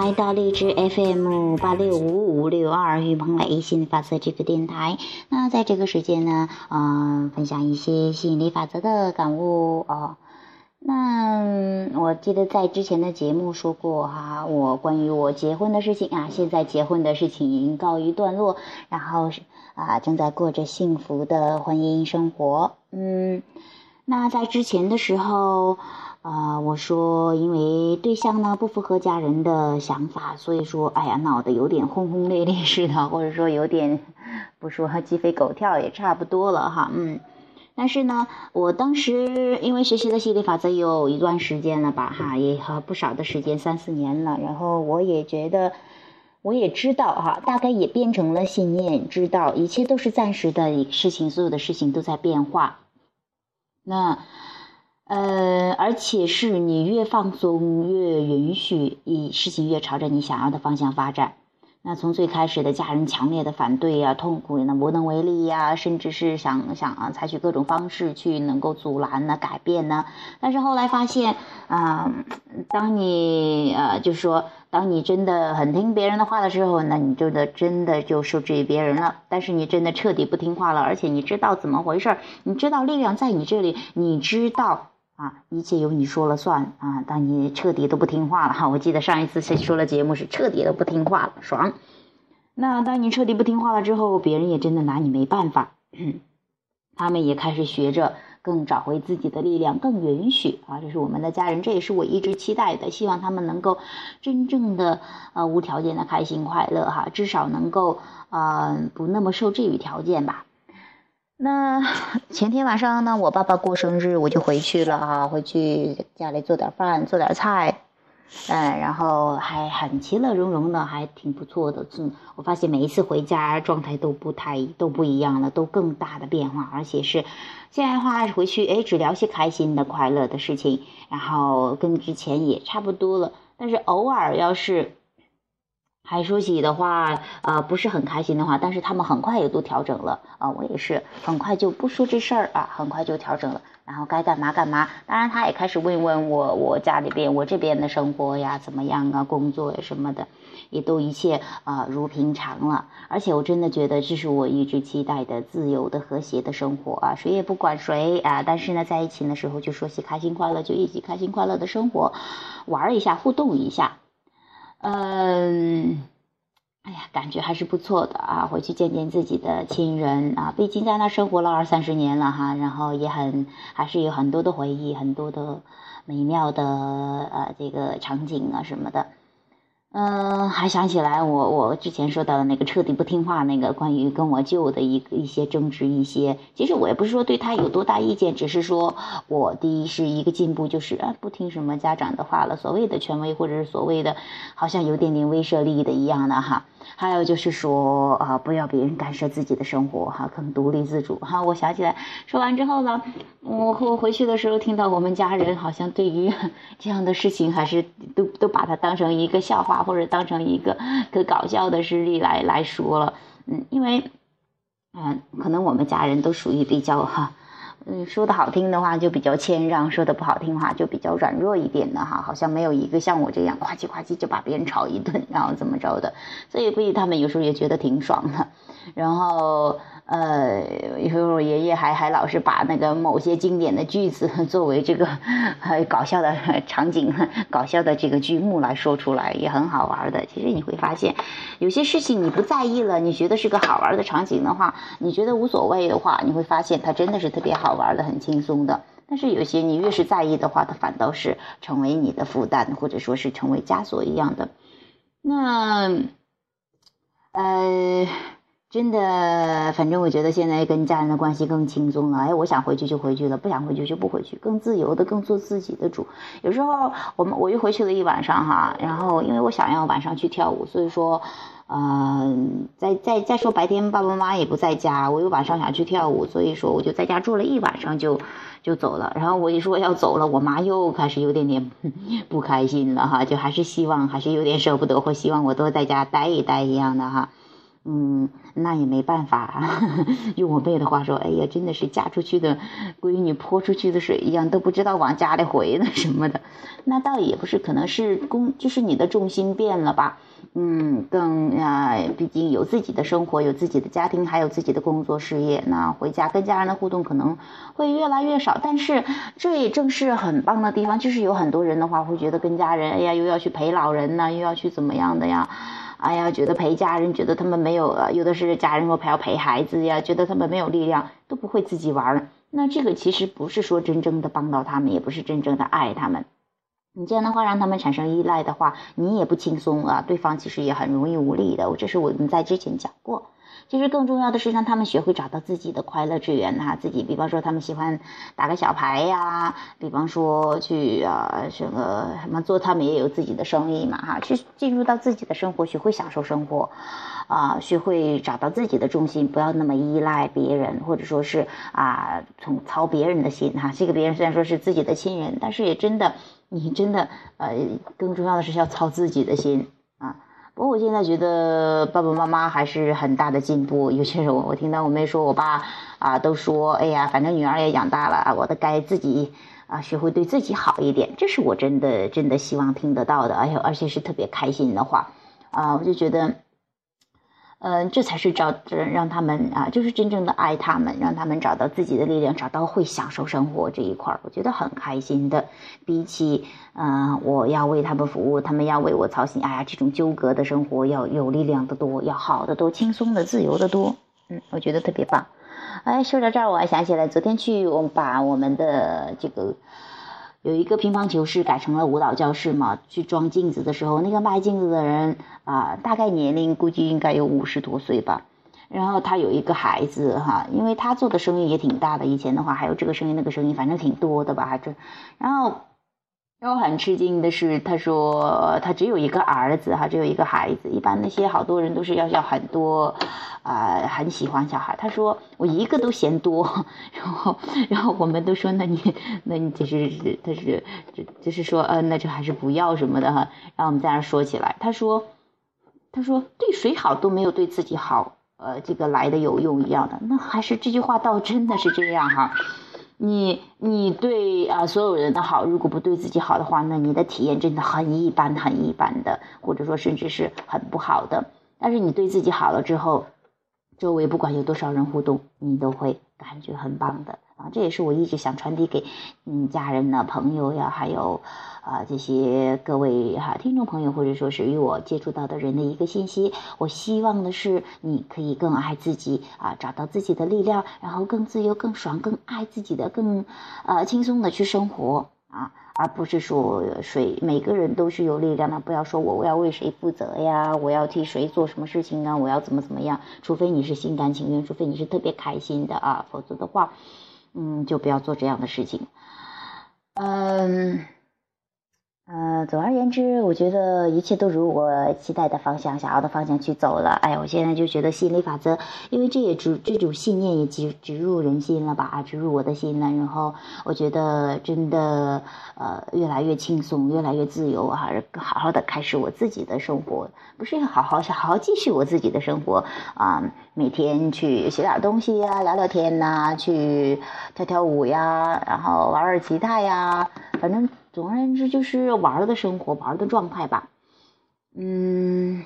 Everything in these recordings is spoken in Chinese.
来到荔枝 FM 八六五五六二于鹏磊心理法则这个电台。那在这个时间呢，嗯，分享一些吸引力法则的感悟哦。那我记得在之前的节目说过哈，我关于我结婚的事情啊，现在结婚的事情已经告一段落，然后是啊，正在过着幸福的婚姻生活。嗯，那在之前的时候。啊，我说，因为对象呢不符合家人的想法，所以说，哎呀，闹得有点轰轰烈烈似的，或者说有点，不说鸡飞狗跳也差不多了哈，嗯。但是呢，我当时因为学习的心理法则有一段时间了吧，哈，也和不少的时间，三四年了。然后我也觉得，我也知道哈，大概也变成了信念，知道一切都是暂时的事情，所有的事情都在变化。那。呃，而且是你越放松，越允许，以事情越朝着你想要的方向发展。那从最开始的家人强烈的反对呀、痛苦呢、无能为力呀，甚至是想想啊，采取各种方式去能够阻拦呢、改变呢。但是后来发现，啊，当你呃，就是说，当你真的很听别人的话的时候，那你真的真的就受制于别人了。但是你真的彻底不听话了，而且你知道怎么回事儿，你知道力量在你这里，你知道。啊，一切由你说了算啊！当你彻底都不听话了哈，我记得上一次谁说了节目是彻底的不听话了，爽。那当你彻底不听话了之后，别人也真的拿你没办法，他们也开始学着更找回自己的力量，更允许啊！这是我们的家人，这也是我一直期待的，希望他们能够真正的呃无条件的开心快乐哈，至少能够呃不那么受制于条件吧。那 前天晚上呢，我爸爸过生日，我就回去了哈，回去家里做点饭，做点菜，嗯，然后还很其乐融融的，还挺不错的。嗯，我发现每一次回家状态都不太都不一样了，都更大的变化，而且是现在的话回去，哎，只聊些开心的、快乐的事情，然后跟之前也差不多了。但是偶尔要是。还说起的话，呃，不是很开心的话，但是他们很快也都调整了啊，我也是很快就不说这事儿啊，很快就调整了，然后该干嘛干嘛。当然，他也开始问问我，我家里边我这边的生活呀怎么样啊，工作呀什么的，也都一切啊如平常了。而且我真的觉得这是我一直期待的自由的和谐的生活啊，谁也不管谁啊，但是呢，在一起的时候就说起开心快乐，就一起开心快乐的生活，玩一下，互动一下。嗯，哎呀，感觉还是不错的啊！回去见见自己的亲人啊，毕竟在那生活了二三十年了哈，然后也很还是有很多的回忆，很多的美妙的呃这个场景啊什么的。嗯，还想起来我我之前说到的那个彻底不听话那个关于跟我舅的一个一些争执一些，其实我也不是说对他有多大意见，只是说我第一是一个进步，就是啊不听什么家长的话了，所谓的权威或者是所谓的好像有点点威慑力的一样的哈。还有就是说啊，不要别人干涉自己的生活哈，更独立自主哈。我想起来，说完之后呢，我我回去的时候听到我们家人好像对于这样的事情还是都都把它当成一个笑话或者当成一个可搞笑的事例来来说了。嗯，因为嗯，可能我们家人都属于比较哈。嗯，说的好听的话就比较谦让，说的不好听的话就比较软弱一点的哈，好像没有一个像我这样夸唧夸唧就把别人吵一顿，然后怎么着的，所以估计他们有时候也觉得挺爽的，然后。呃，有时候我爷爷还还老是把那个某些经典的句子 作为这个 搞笑的场景、搞笑的这个剧目来说出来，也很好玩的。其实你会发现，有些事情你不在意了，你觉得是个好玩的场景的话，你觉得无所谓的话，你会发现它真的是特别好玩的、很轻松的。但是有些你越是在意的话，它反倒是成为你的负担，或者说是成为枷锁一样的。那，呃。真的，反正我觉得现在跟家人的关系更轻松了。哎，我想回去就回去了，不想回去就不回去，更自由的，更做自己的主。有时候我们我又回去了一晚上哈，然后因为我想要晚上去跳舞，所以说，嗯，再再再说白天爸爸妈妈也不在家，我又晚上想去跳舞，所以说我就在家住了一晚上就就走了。然后我一说要走了，我妈又开始有点点 不开心了哈，就还是希望还是有点舍不得，或希望我多在家待一待一样的哈。嗯，那也没办法。用我妹的话说，哎呀，真的是嫁出去的闺女泼出去的水一样，都不知道往家里回呢什么的。那倒也不是，可能是工，就是你的重心变了吧。嗯，更啊，毕竟有自己的生活，有自己的家庭，还有自己的工作事业，那回家跟家人的互动可能会越来越少。但是这也正是很棒的地方，就是有很多人的话会觉得跟家人，哎呀，又要去陪老人呢，又要去怎么样的呀？哎呀，觉得陪家人，觉得他们没有，有的是家人说陪要陪孩子呀，觉得他们没有力量，都不会自己玩。那这个其实不是说真正的帮到他们，也不是真正的爱他们。你这样的话让他们产生依赖的话，你也不轻松啊，对方其实也很容易无力的。这是我们在之前讲过。其实更重要的是让他们学会找到自己的快乐之源哈，自己比方说他们喜欢打个小牌呀，比方说去啊什么什么做，他们也有自己的生意嘛哈，去进入到自己的生活，学会享受生活，啊，学会找到自己的重心，不要那么依赖别人，或者说是啊从操别人的心哈，这个别人虽然说是自己的亲人，但是也真的你真的呃更重要的是要操自己的心。不过我现在觉得爸爸妈妈还是很大的进步。尤其是我我听到我妹说，我爸啊都说，哎呀，反正女儿也养大了，我的该自己啊学会对自己好一点。这是我真的真的希望听得到的，而且而且是特别开心的话啊，我就觉得。嗯，这才是找让他们啊，就是真正的爱他们，让他们找到自己的力量，找到会享受生活这一块儿，我觉得很开心的。比起嗯，我要为他们服务，他们要为我操心，哎呀，这种纠葛的生活要有力量的多，要好的多，轻松的、自由的多。嗯，我觉得特别棒。哎，说到这儿，我还想起来，昨天去我把我们的这个。有一个乒乓球室改成了舞蹈教室嘛？去装镜子的时候，那个卖镜子的人啊，大概年龄估计应该有五十多岁吧。然后他有一个孩子哈，因为他做的生意也挺大的，以前的话还有这个生意那个生意，反正挺多的吧，这然后。让我很吃惊的是，他说他只有一个儿子哈，只有一个孩子。一般那些好多人都是要要很多，啊，很喜欢小孩。他说我一个都嫌多，然后然后我们都说那你那你就是他是就就是说呃那就还是不要什么的哈。然后我们在那说起来，他说他说对谁好都没有对自己好，呃这个来的有用一样的。那还是这句话倒真的是这样哈。你你对啊所有人的好，如果不对自己好的话，那你的体验真的很一般很一般的，或者说甚至是很不好的。但是你对自己好了之后，周围不管有多少人互动，你都会感觉很棒的。啊，这也是我一直想传递给嗯家人呢、朋友呀，还有啊这些各位哈听众朋友，或者说是与我接触到的人的一个信息。我希望的是你可以更爱自己啊，找到自己的力量，然后更自由、更爽、更爱自己的、更呃轻松的去生活啊。而不是说谁每个人都是有力量的，不要说我我要为谁负责呀，我要替谁做什么事情啊，我要怎么怎么样？除非你是心甘情愿，除非你是特别开心的啊，否则的话。嗯，就不要做这样的事情。嗯，呃，总而言之，我觉得一切都如我期待的方向、想要的方向去走了。哎，我现在就觉得吸引力法则，因为这也植这种信念也植植入人心了吧，植入我的心了。然后我觉得真的呃越来越轻松，越来越自由，还是好好的开始我自己的生活，不是好好好好继续我自己的生活啊。每天去写点东西呀，聊聊天呐，去跳跳舞呀，然后玩玩吉他呀，反正总而言之就是玩的生活，玩的状态吧，嗯。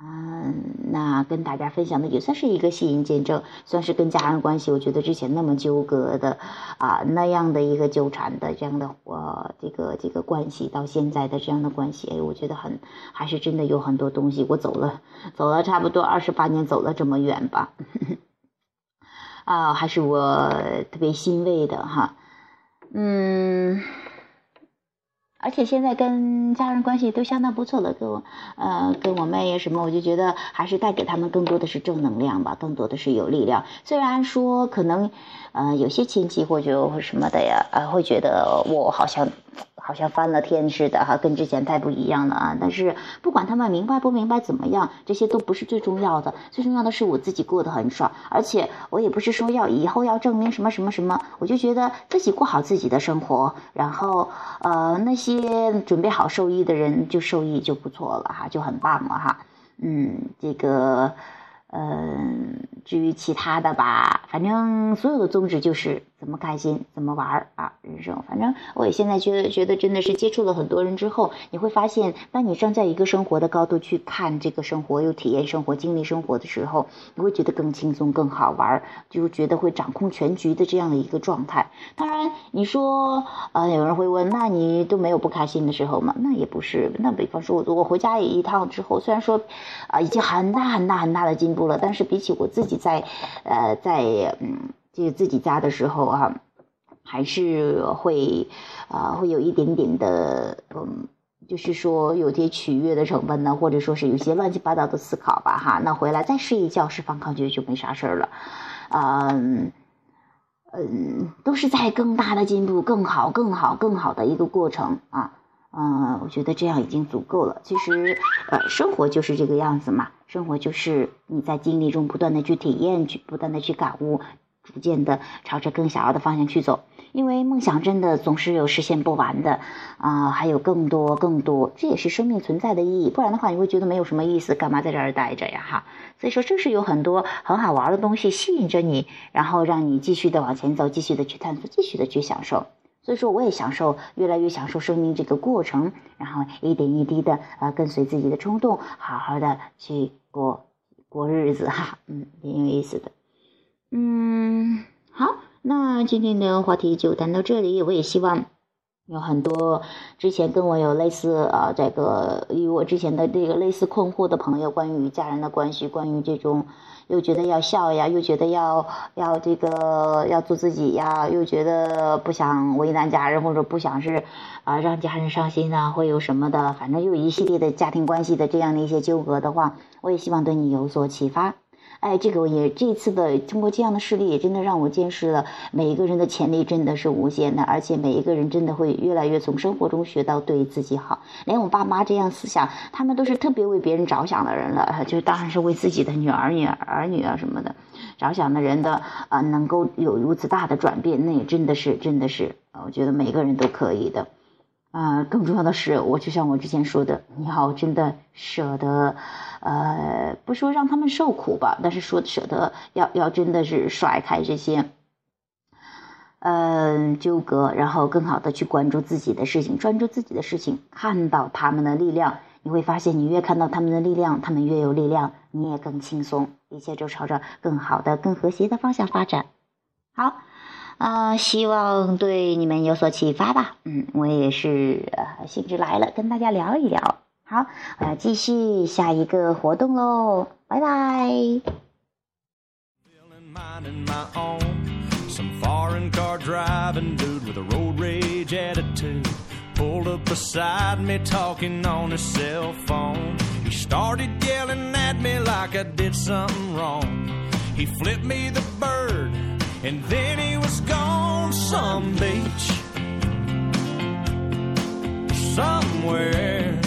嗯，那跟大家分享的也算是一个吸引见证，算是跟家人关系。我觉得之前那么纠葛的啊，那样的一个纠缠的这样的呃，这个这个关系，到现在的这样的关系，哎，我觉得很还是真的有很多东西。我走了，走了差不多二十八年，走了这么远吧，啊，还是我特别欣慰的哈，嗯。而且现在跟家人关系都相当不错了，跟我，呃，跟我妹呀什么，我就觉得还是带给他们更多的是正能量吧，更多的是有力量。虽然说可能，呃，有些亲戚或者什么的呀，呃，会觉得我好像。好像翻了天似的哈，跟之前太不一样了啊！但是不管他们明白不明白怎么样，这些都不是最重要的，最重要的是我自己过得很爽。而且我也不是说要以后要证明什么什么什么，我就觉得自己过好自己的生活，然后呃那些准备好受益的人就受益就不错了哈，就很棒了哈。嗯，这个。嗯，至于其他的吧，反正所有的宗旨就是怎么开心怎么玩儿啊，人生。反正我也现在觉得，觉得真的是接触了很多人之后，你会发现，当你站在一个生活的高度去看这个生活，又体验生活、经历生活的时候，你会觉得更轻松、更好玩，就觉得会掌控全局的这样的一个状态。当然，你说，呃，有人会问，那你都没有不开心的时候吗？那也不是。那比方说，我我回家一趟之后，虽然说，啊，已经很大很大很大的进步。了，但是比起我自己在，呃，在嗯，就自己家的时候啊，还是会，啊，会有一点点的，嗯，就是说有些取悦的成分呢，或者说是有些乱七八糟的思考吧，哈，那回来再睡一觉，释放抗拒就没啥事儿了，嗯，嗯，都是在更大的进步、更好、更好、更好的一个过程啊。嗯，我觉得这样已经足够了。其实，呃，生活就是这个样子嘛。生活就是你在经历中不断的去体验，去不断的去感悟，逐渐的朝着更想要的方向去走。因为梦想真的总是有实现不完的啊，还有更多更多，这也是生命存在的意义。不然的话，你会觉得没有什么意思，干嘛在这儿待着呀？哈。所以说，这是有很多很好玩的东西吸引着你，然后让你继续的往前走，继续的去探索，继续的去享受。所以说，我也享受，越来越享受生命这个过程，然后一点一滴的呃，跟随自己的冲动，好好的去过过日子哈，嗯，挺有意思的，嗯，好，那今天的话题就谈到这里，我也希望有很多之前跟我有类似啊，这个与我之前的这个类似困惑的朋友，关于家人的关系，关于这种。又觉得要笑呀，又觉得要要这个要做自己呀，又觉得不想为难家人，或者不想是啊让家人伤心啊，会有什么的，反正又一系列的家庭关系的这样的一些纠葛的话，我也希望对你有所启发。哎，这个也这次的通过这样的事例，也真的让我见识了每一个人的潜力真的是无限的，而且每一个人真的会越来越从生活中学到对自己好。连我爸妈这样思想，他们都是特别为别人着想的人了，就当然是为自己的女儿、女儿、儿女啊什么的着想的人的啊，能够有如此大的转变，那也真的是真的是，我觉得每个人都可以的。啊，更重要的是，我就像我之前说的，你要真的舍得，呃，不说让他们受苦吧，但是说舍得要要真的是甩开这些，嗯，纠葛，然后更好的去关注自己的事情，专注自己的事情，看到他们的力量，你会发现，你越看到他们的力量，他们越有力量，你也更轻松，一切就朝着更好的、更和谐的方向发展。好。啊，希望对你们有所启发吧。嗯，我也是呃，兴致来了，跟大家聊一聊。好，我要继续下一个活动喽，拜拜。And then he was gone some beach somewhere.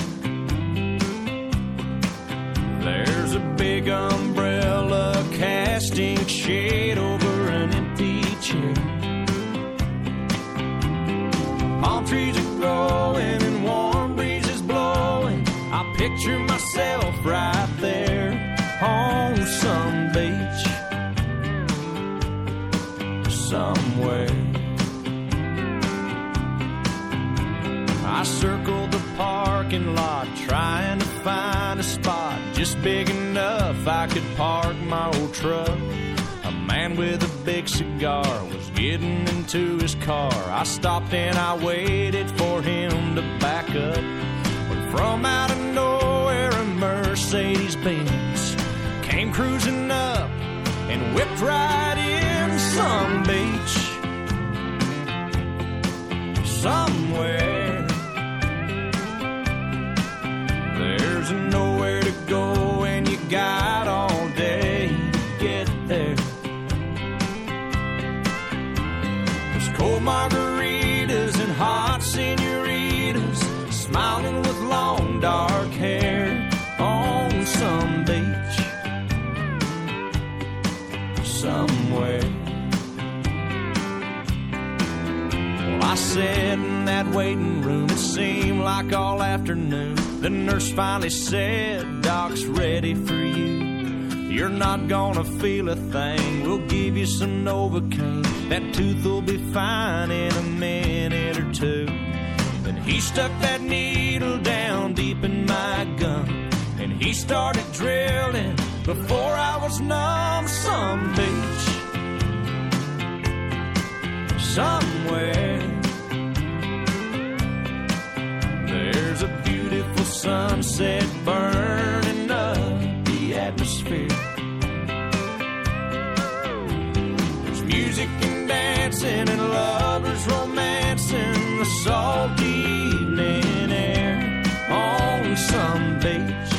There's a big umbrella casting shade over an empty chair. Palm trees are growing and warm breezes blowing. I picture myself right there big enough I could park my old truck. A man with a big cigar was getting into his car. I stopped and I waited for him to back up. But from out of nowhere, a Mercedes Benz came cruising up and whipped right in some beach somewhere. Dark hair on some beach somewhere. Well, I sat in that waiting room. It seemed like all afternoon. The nurse finally said, Doc's ready for you. You're not gonna feel a thing. We'll give you some Novocaine. That tooth will be fine in a minute or two. Then he stuck that needle down deep he started drilling before I was numb. Some beach, somewhere. There's a beautiful sunset burning up the atmosphere. There's music and dancing and lovers romancing the salty evening air on some beach